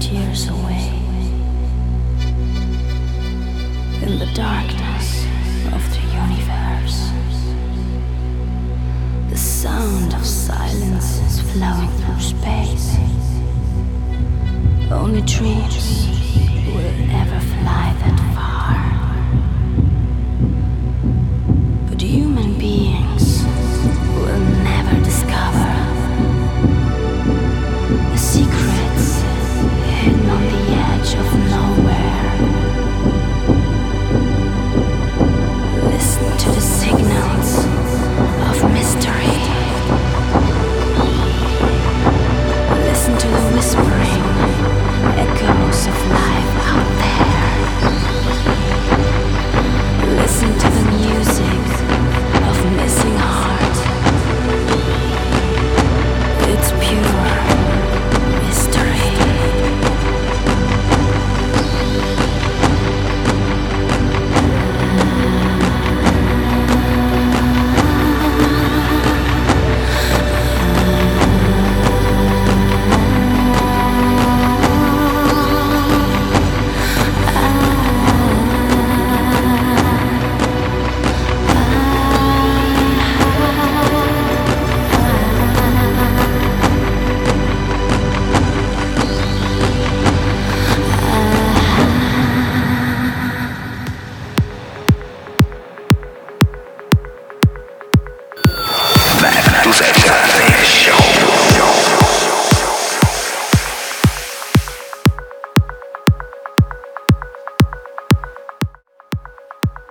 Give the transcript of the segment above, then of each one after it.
tears away. In the darkness of the universe, the sound of silence is flowing through space. Only dreams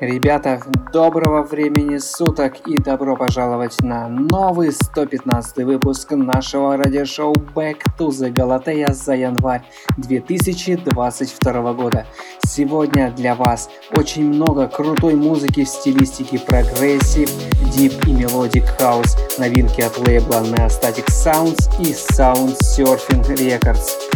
Ребята, доброго времени суток и добро пожаловать на новый 115 выпуск нашего радиошоу Back to the Galatea за январь 2022 года. Сегодня для вас очень много крутой музыки в стилистике progressive, deep и melodic house, новинки от лейбла Neostatic Sounds и Sound Surfing Records.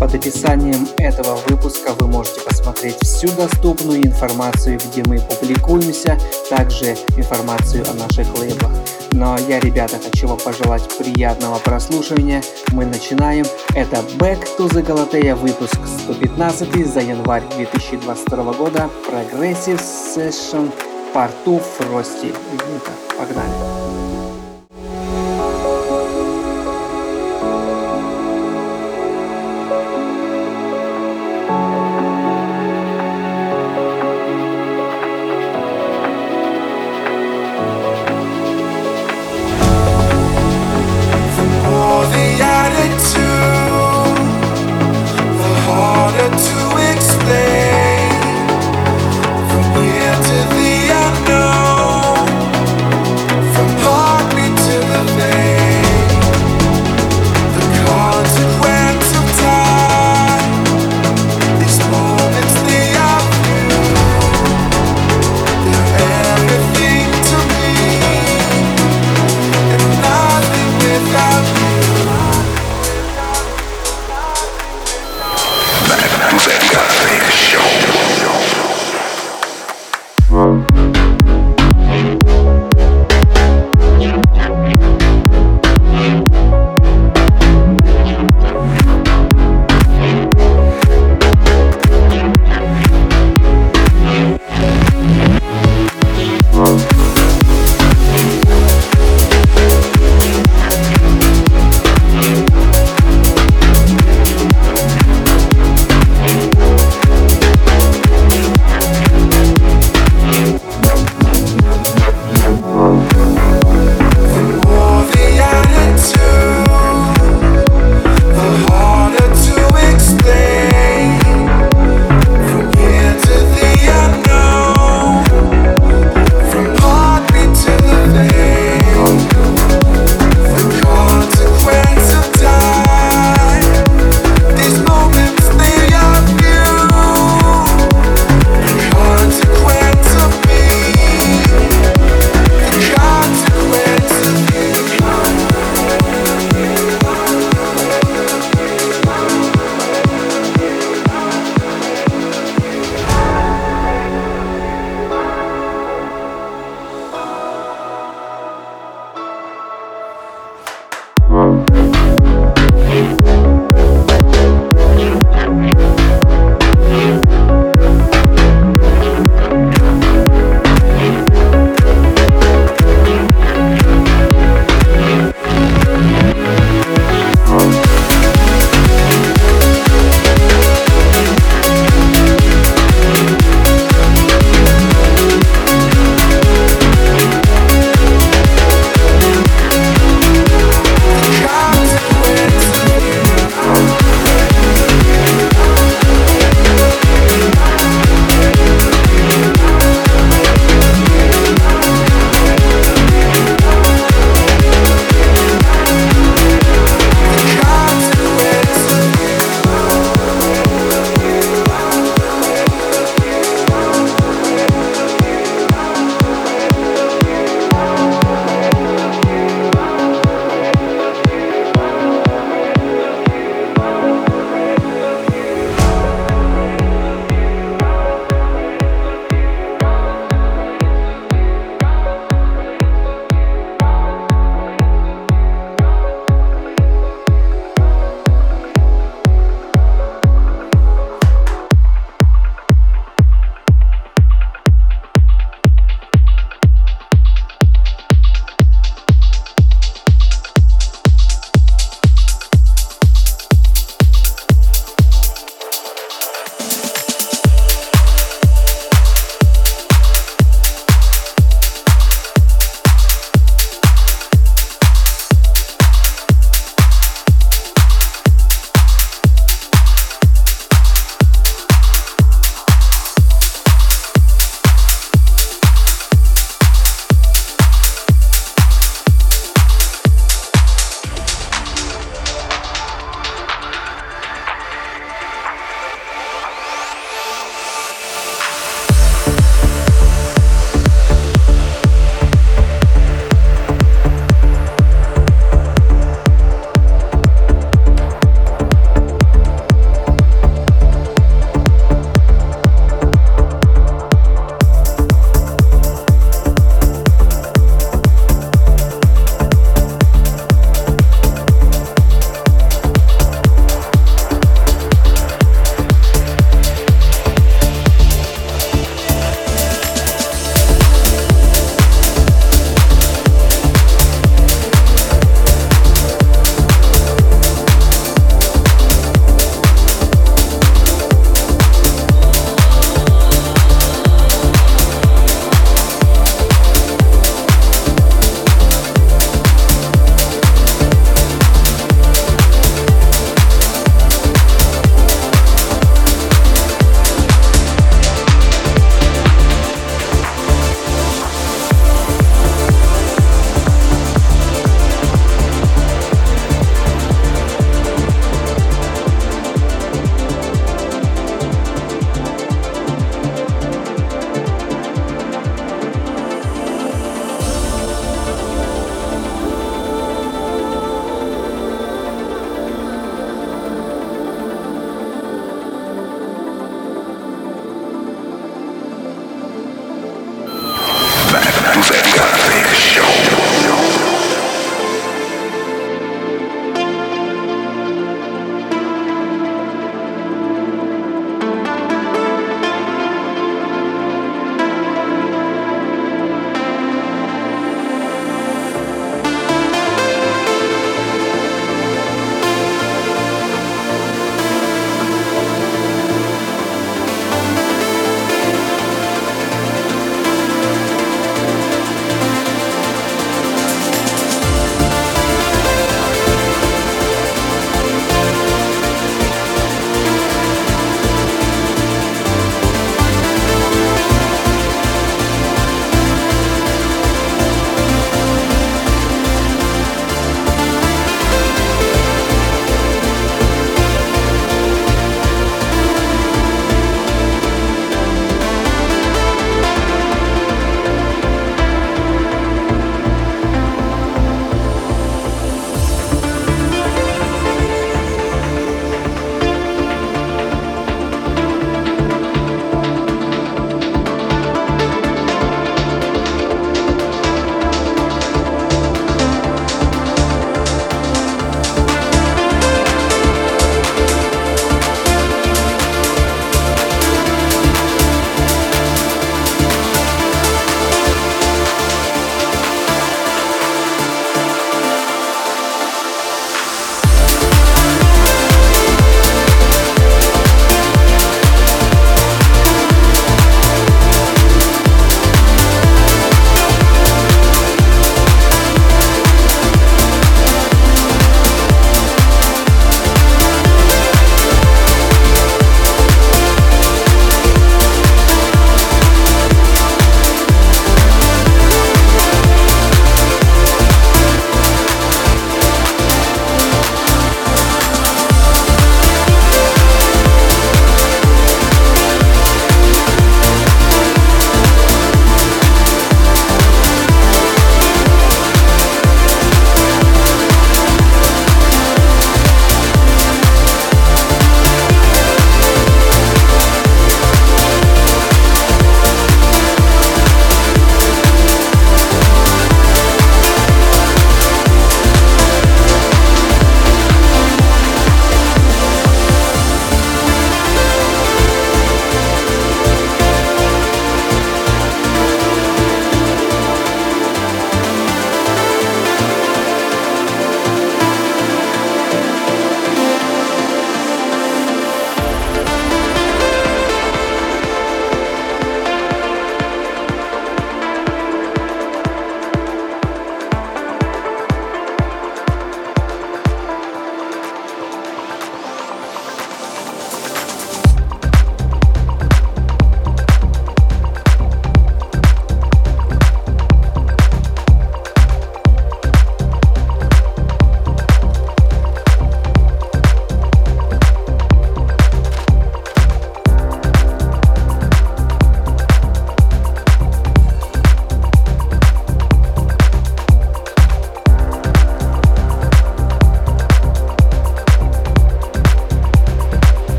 Под описанием этого выпуска вы можете посмотреть всю доступную информацию, где мы публикуемся, также информацию о наших лейблах. Но я, ребята, хочу вам пожелать приятного прослушивания. Мы начинаем. Это Back to the Galatea, выпуск 115 за январь 2022 года. Progressive Session 2 Frosty. Ну-ка, погнали.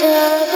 yourself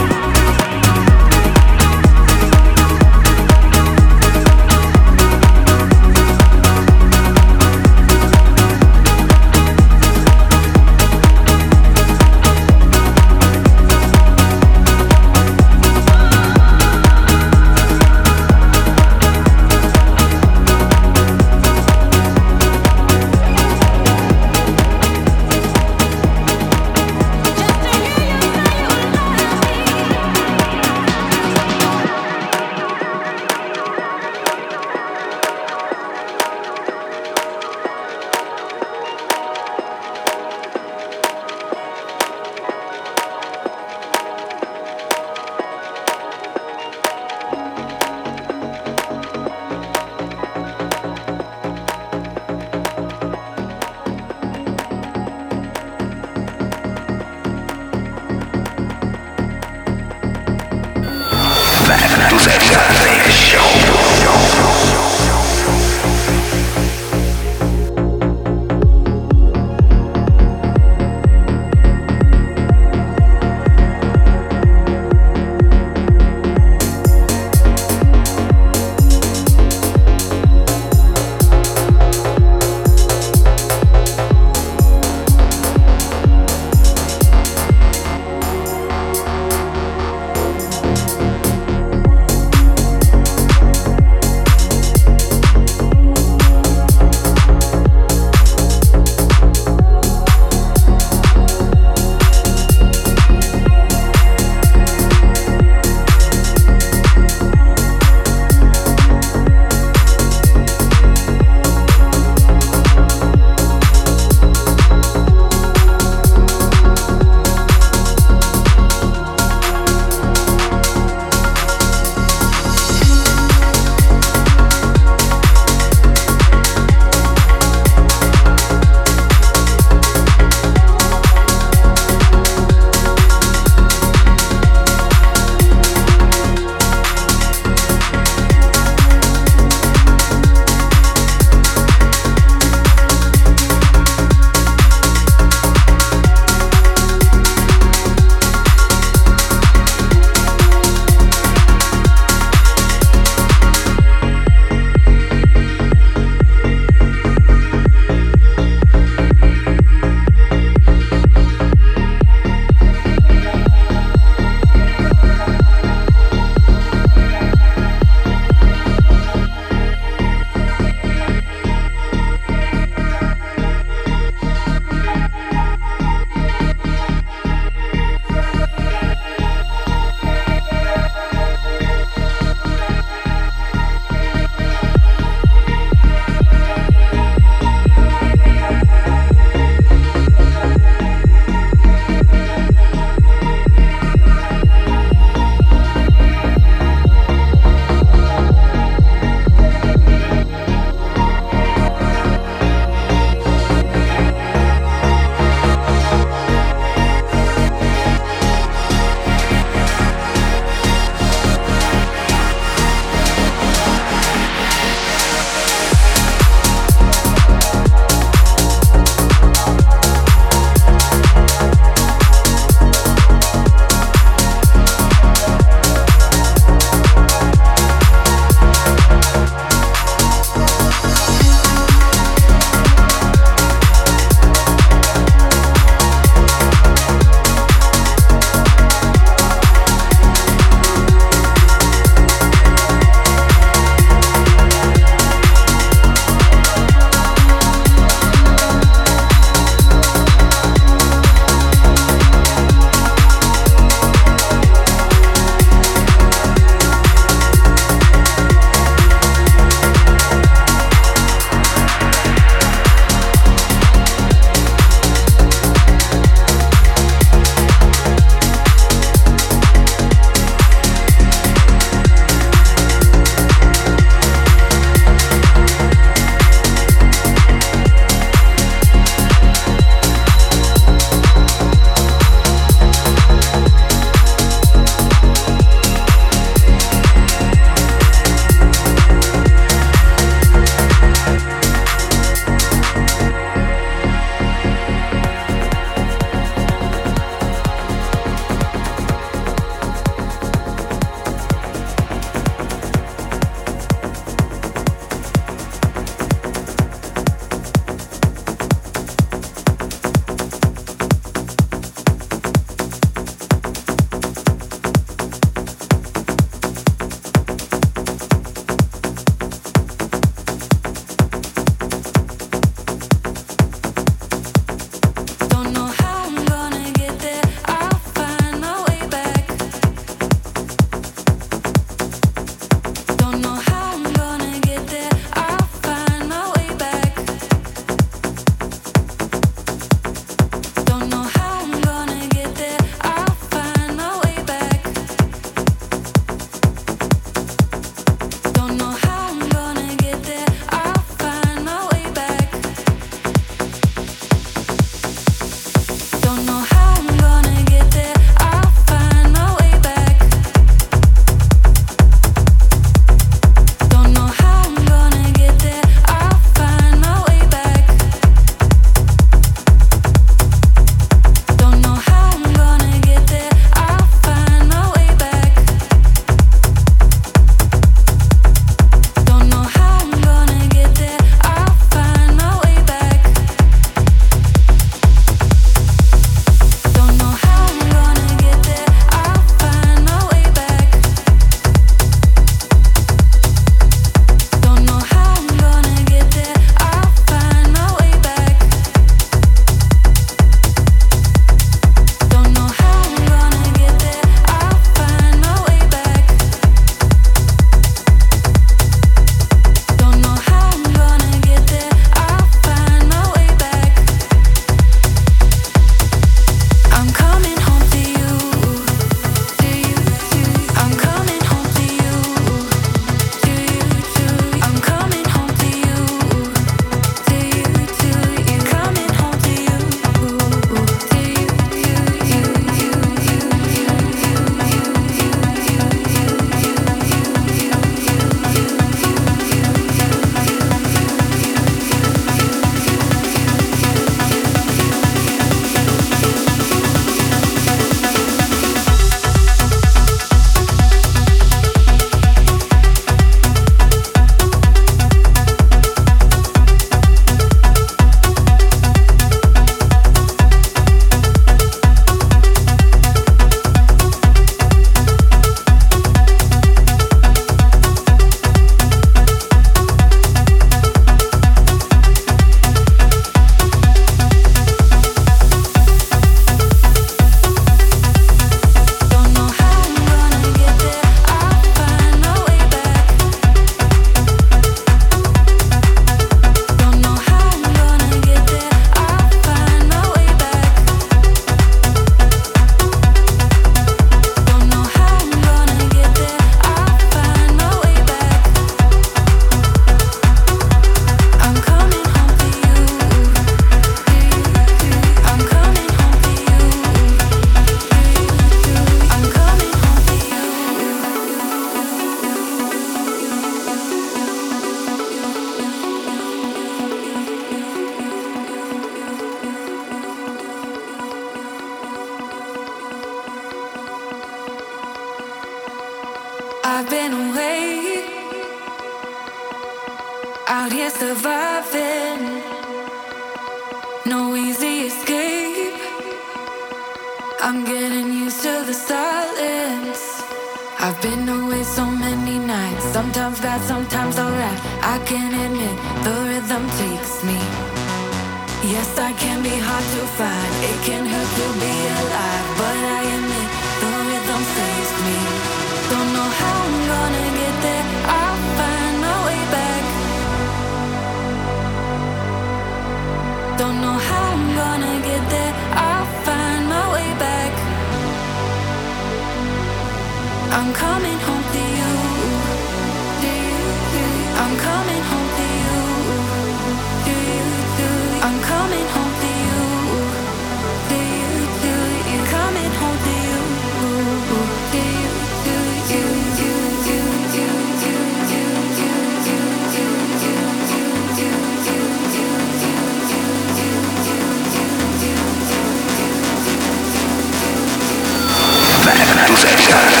Fiction